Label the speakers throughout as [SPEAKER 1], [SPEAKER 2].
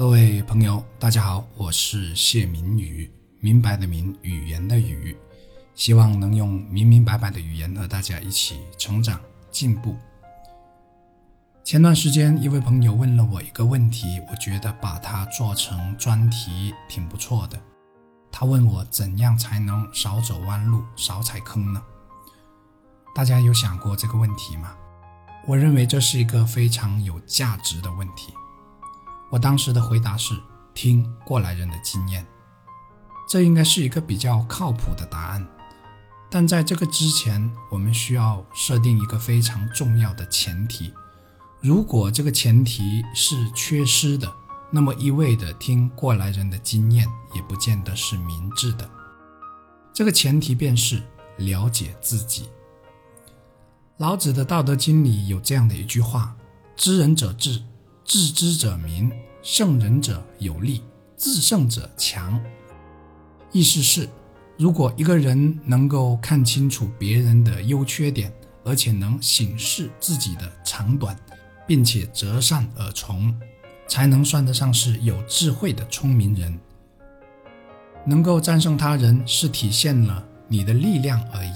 [SPEAKER 1] 各位朋友，大家好，我是谢明宇，明白的明，语言的语，希望能用明明白白的语言和大家一起成长进步。前段时间，一位朋友问了我一个问题，我觉得把它做成专题挺不错的。他问我怎样才能少走弯路、少踩坑呢？大家有想过这个问题吗？我认为这是一个非常有价值的问题。我当时的回答是：听过来人的经验，这应该是一个比较靠谱的答案。但在这个之前，我们需要设定一个非常重要的前提：如果这个前提是缺失的。那么一味的听过来人的经验，也不见得是明智的。这个前提便是了解自己。老子的《道德经》里有这样的一句话：“知人者智，自知者明；胜人者有力，自胜者强。”意思是，如果一个人能够看清楚别人的优缺点，而且能审视自己的长短，并且择善而从。才能算得上是有智慧的聪明人。能够战胜他人是体现了你的力量而已，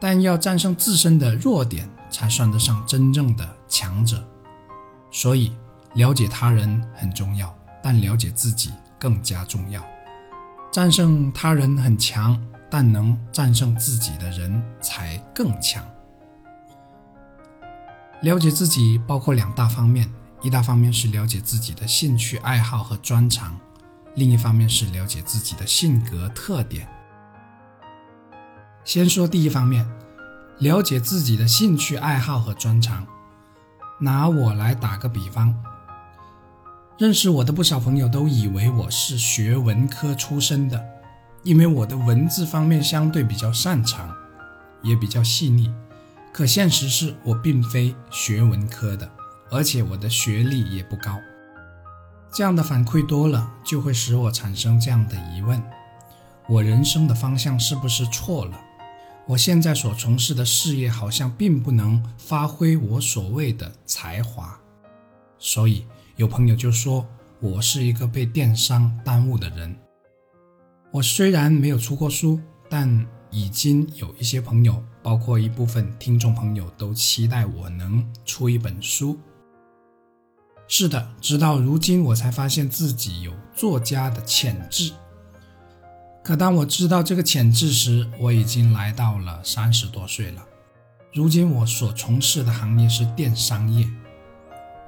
[SPEAKER 1] 但要战胜自身的弱点，才算得上真正的强者。所以，了解他人很重要，但了解自己更加重要。战胜他人很强，但能战胜自己的人才更强。了解自己包括两大方面。一大方面是了解自己的兴趣爱好和专长，另一方面是了解自己的性格特点。先说第一方面，了解自己的兴趣爱好和专长。拿我来打个比方，认识我的不少朋友都以为我是学文科出身的，因为我的文字方面相对比较擅长，也比较细腻。可现实是我并非学文科的。而且我的学历也不高，这样的反馈多了，就会使我产生这样的疑问：我人生的方向是不是错了？我现在所从事的事业好像并不能发挥我所谓的才华。所以有朋友就说我是一个被电商耽误的人。我虽然没有出过书，但已经有一些朋友，包括一部分听众朋友，都期待我能出一本书。是的，直到如今我才发现自己有作家的潜质。可当我知道这个潜质时，我已经来到了三十多岁了。如今我所从事的行业是电商业，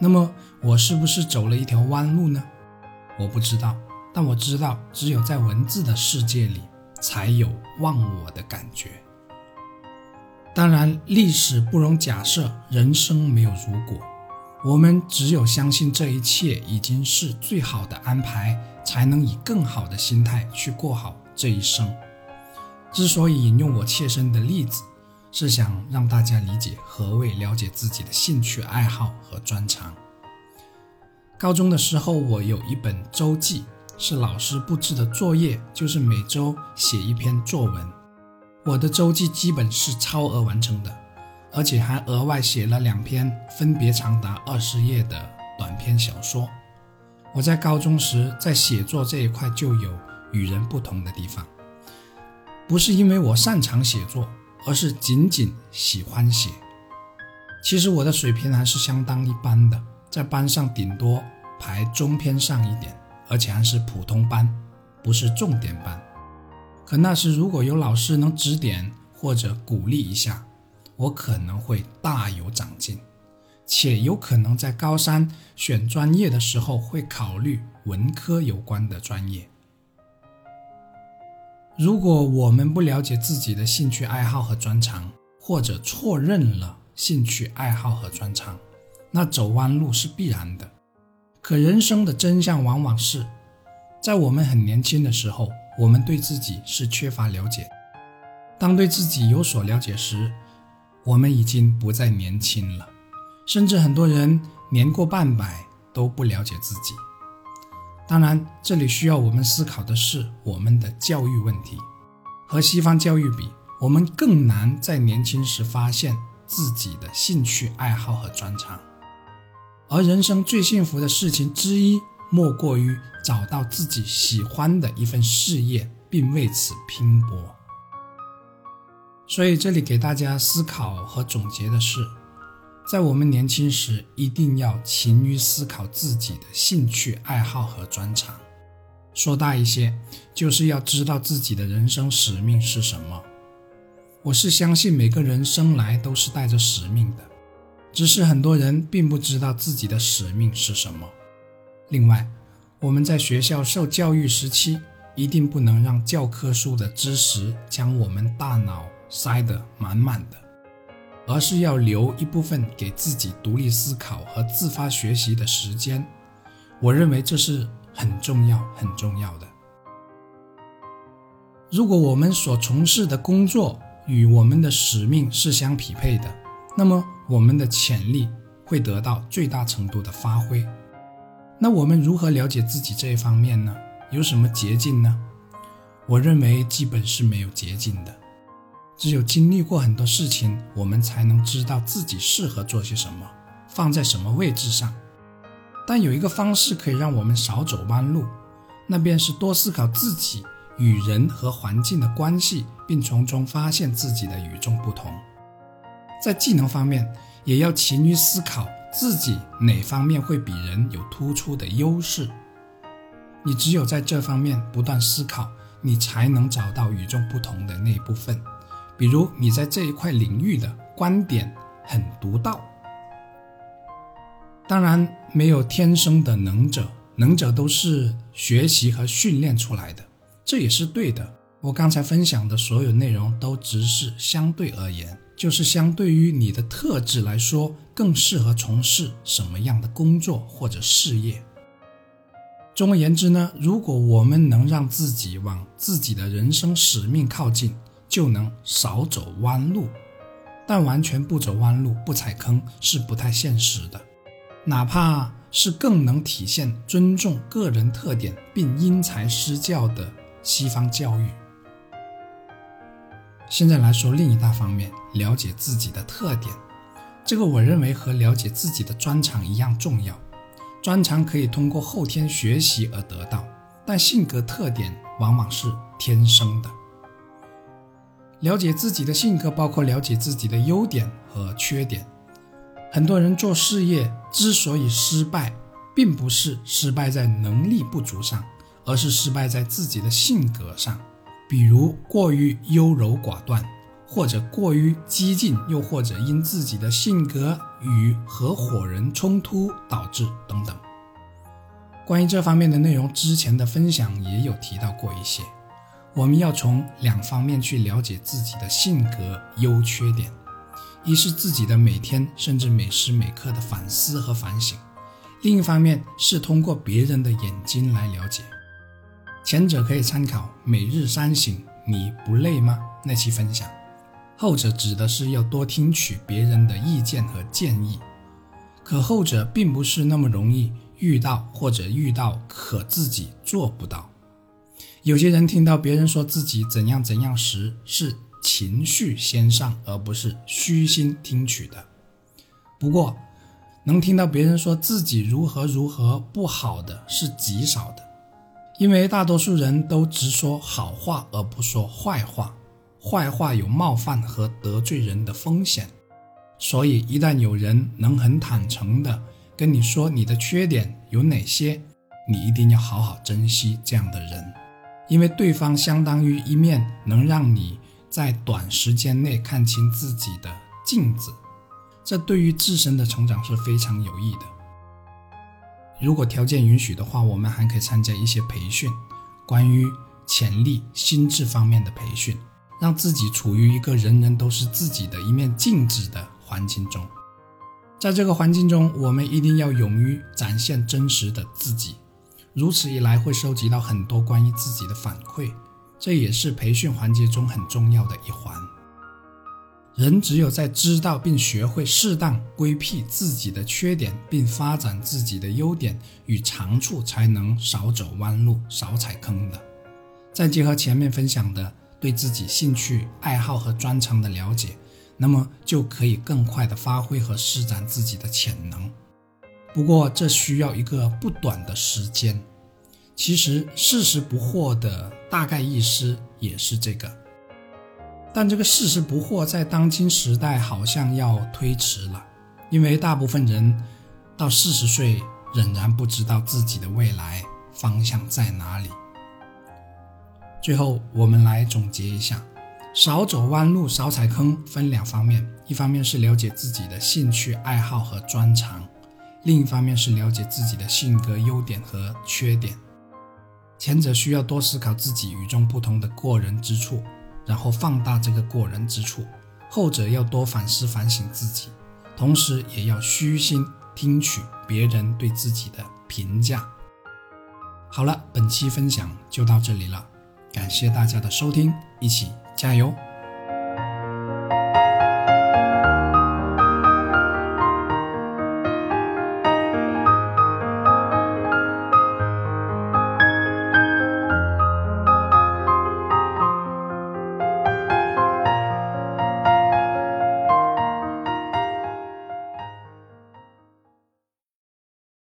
[SPEAKER 1] 那么我是不是走了一条弯路呢？我不知道，但我知道，只有在文字的世界里，才有忘我的感觉。当然，历史不容假设，人生没有如果。我们只有相信这一切已经是最好的安排，才能以更好的心态去过好这一生。之所以引用我切身的例子，是想让大家理解何谓了解自己的兴趣爱好和专长。高中的时候，我有一本周记，是老师布置的作业，就是每周写一篇作文。我的周记基本是超额完成的。而且还额外写了两篇分别长达二十页的短篇小说。我在高中时在写作这一块就有与人不同的地方，不是因为我擅长写作，而是仅仅喜欢写。其实我的水平还是相当一般的，在班上顶多排中偏上一点，而且还是普通班，不是重点班。可那时如果有老师能指点或者鼓励一下。我可能会大有长进，且有可能在高三选专业的时候会考虑文科有关的专业。如果我们不了解自己的兴趣爱好和专长，或者错认了兴趣爱好和专长，那走弯路是必然的。可人生的真相往往是，在我们很年轻的时候，我们对自己是缺乏了解；当对自己有所了解时，我们已经不再年轻了，甚至很多人年过半百都不了解自己。当然，这里需要我们思考的是我们的教育问题。和西方教育比，我们更难在年轻时发现自己的兴趣爱好和专长。而人生最幸福的事情之一，莫过于找到自己喜欢的一份事业，并为此拼搏。所以，这里给大家思考和总结的是，在我们年轻时，一定要勤于思考自己的兴趣爱好和专长。说大一些，就是要知道自己的人生使命是什么。我是相信每个人生来都是带着使命的，只是很多人并不知道自己的使命是什么。另外，我们在学校受教育时期，一定不能让教科书的知识将我们大脑塞得满满的，而是要留一部分给自己独立思考和自发学习的时间。我认为这是很重要、很重要的。如果我们所从事的工作，与我们的使命是相匹配的，那么我们的潜力会得到最大程度的发挥。那我们如何了解自己这一方面呢？有什么捷径呢？我认为基本是没有捷径的，只有经历过很多事情，我们才能知道自己适合做些什么，放在什么位置上。但有一个方式可以让我们少走弯路，那便是多思考自己。与人和环境的关系，并从中发现自己的与众不同。在技能方面，也要勤于思考自己哪方面会比人有突出的优势。你只有在这方面不断思考，你才能找到与众不同的那一部分。比如，你在这一块领域的观点很独到。当然，没有天生的能者，能者都是学习和训练出来的。这也是对的。我刚才分享的所有内容都只是相对而言，就是相对于你的特质来说，更适合从事什么样的工作或者事业。总而言之呢，如果我们能让自己往自己的人生使命靠近，就能少走弯路。但完全不走弯路、不踩坑是不太现实的，哪怕是更能体现尊重个人特点并因材施教的。西方教育。现在来说另一大方面，了解自己的特点，这个我认为和了解自己的专长一样重要。专长可以通过后天学习而得到，但性格特点往往是天生的。了解自己的性格，包括了解自己的优点和缺点。很多人做事业之所以失败，并不是失败在能力不足上。而是失败在自己的性格上，比如过于优柔寡断，或者过于激进，又或者因自己的性格与合伙人冲突导致等等。关于这方面的内容，之前的分享也有提到过一些。我们要从两方面去了解自己的性格优缺点：一是自己的每天甚至每时每刻的反思和反省；另一方面是通过别人的眼睛来了解。前者可以参考《每日三省》，你不累吗？那期分享。后者指的是要多听取别人的意见和建议，可后者并不是那么容易遇到，或者遇到可自己做不到。有些人听到别人说自己怎样怎样时，是情绪先上，而不是虚心听取的。不过，能听到别人说自己如何如何不好的是极少的。因为大多数人都只说好话而不说坏话，坏话有冒犯和得罪人的风险，所以一旦有人能很坦诚的跟你说你的缺点有哪些，你一定要好好珍惜这样的人，因为对方相当于一面能让你在短时间内看清自己的镜子，这对于自身的成长是非常有益的。如果条件允许的话，我们还可以参加一些培训，关于潜力、心智方面的培训，让自己处于一个人人都是自己的一面镜子的环境中。在这个环境中，我们一定要勇于展现真实的自己。如此一来，会收集到很多关于自己的反馈，这也是培训环节中很重要的一环。人只有在知道并学会适当规避自己的缺点，并发展自己的优点与长处，才能少走弯路、少踩坑的。再结合前面分享的对自己兴趣爱好和专长的了解，那么就可以更快的发挥和施展自己的潜能。不过这需要一个不短的时间。其实四十不惑的大概意思也是这个，但这个四十不惑在当今时代好像要推迟了，因为大部分人到四十岁仍然不知道自己的未来方向在哪里。最后，我们来总结一下：少走弯路，少踩坑，分两方面，一方面是了解自己的兴趣爱好和专长，另一方面是了解自己的性格优点和缺点。前者需要多思考自己与众不同的过人之处，然后放大这个过人之处；后者要多反思反省自己，同时也要虚心听取别人对自己的评价。好了，本期分享就到这里了，感谢大家的收听，一起加油！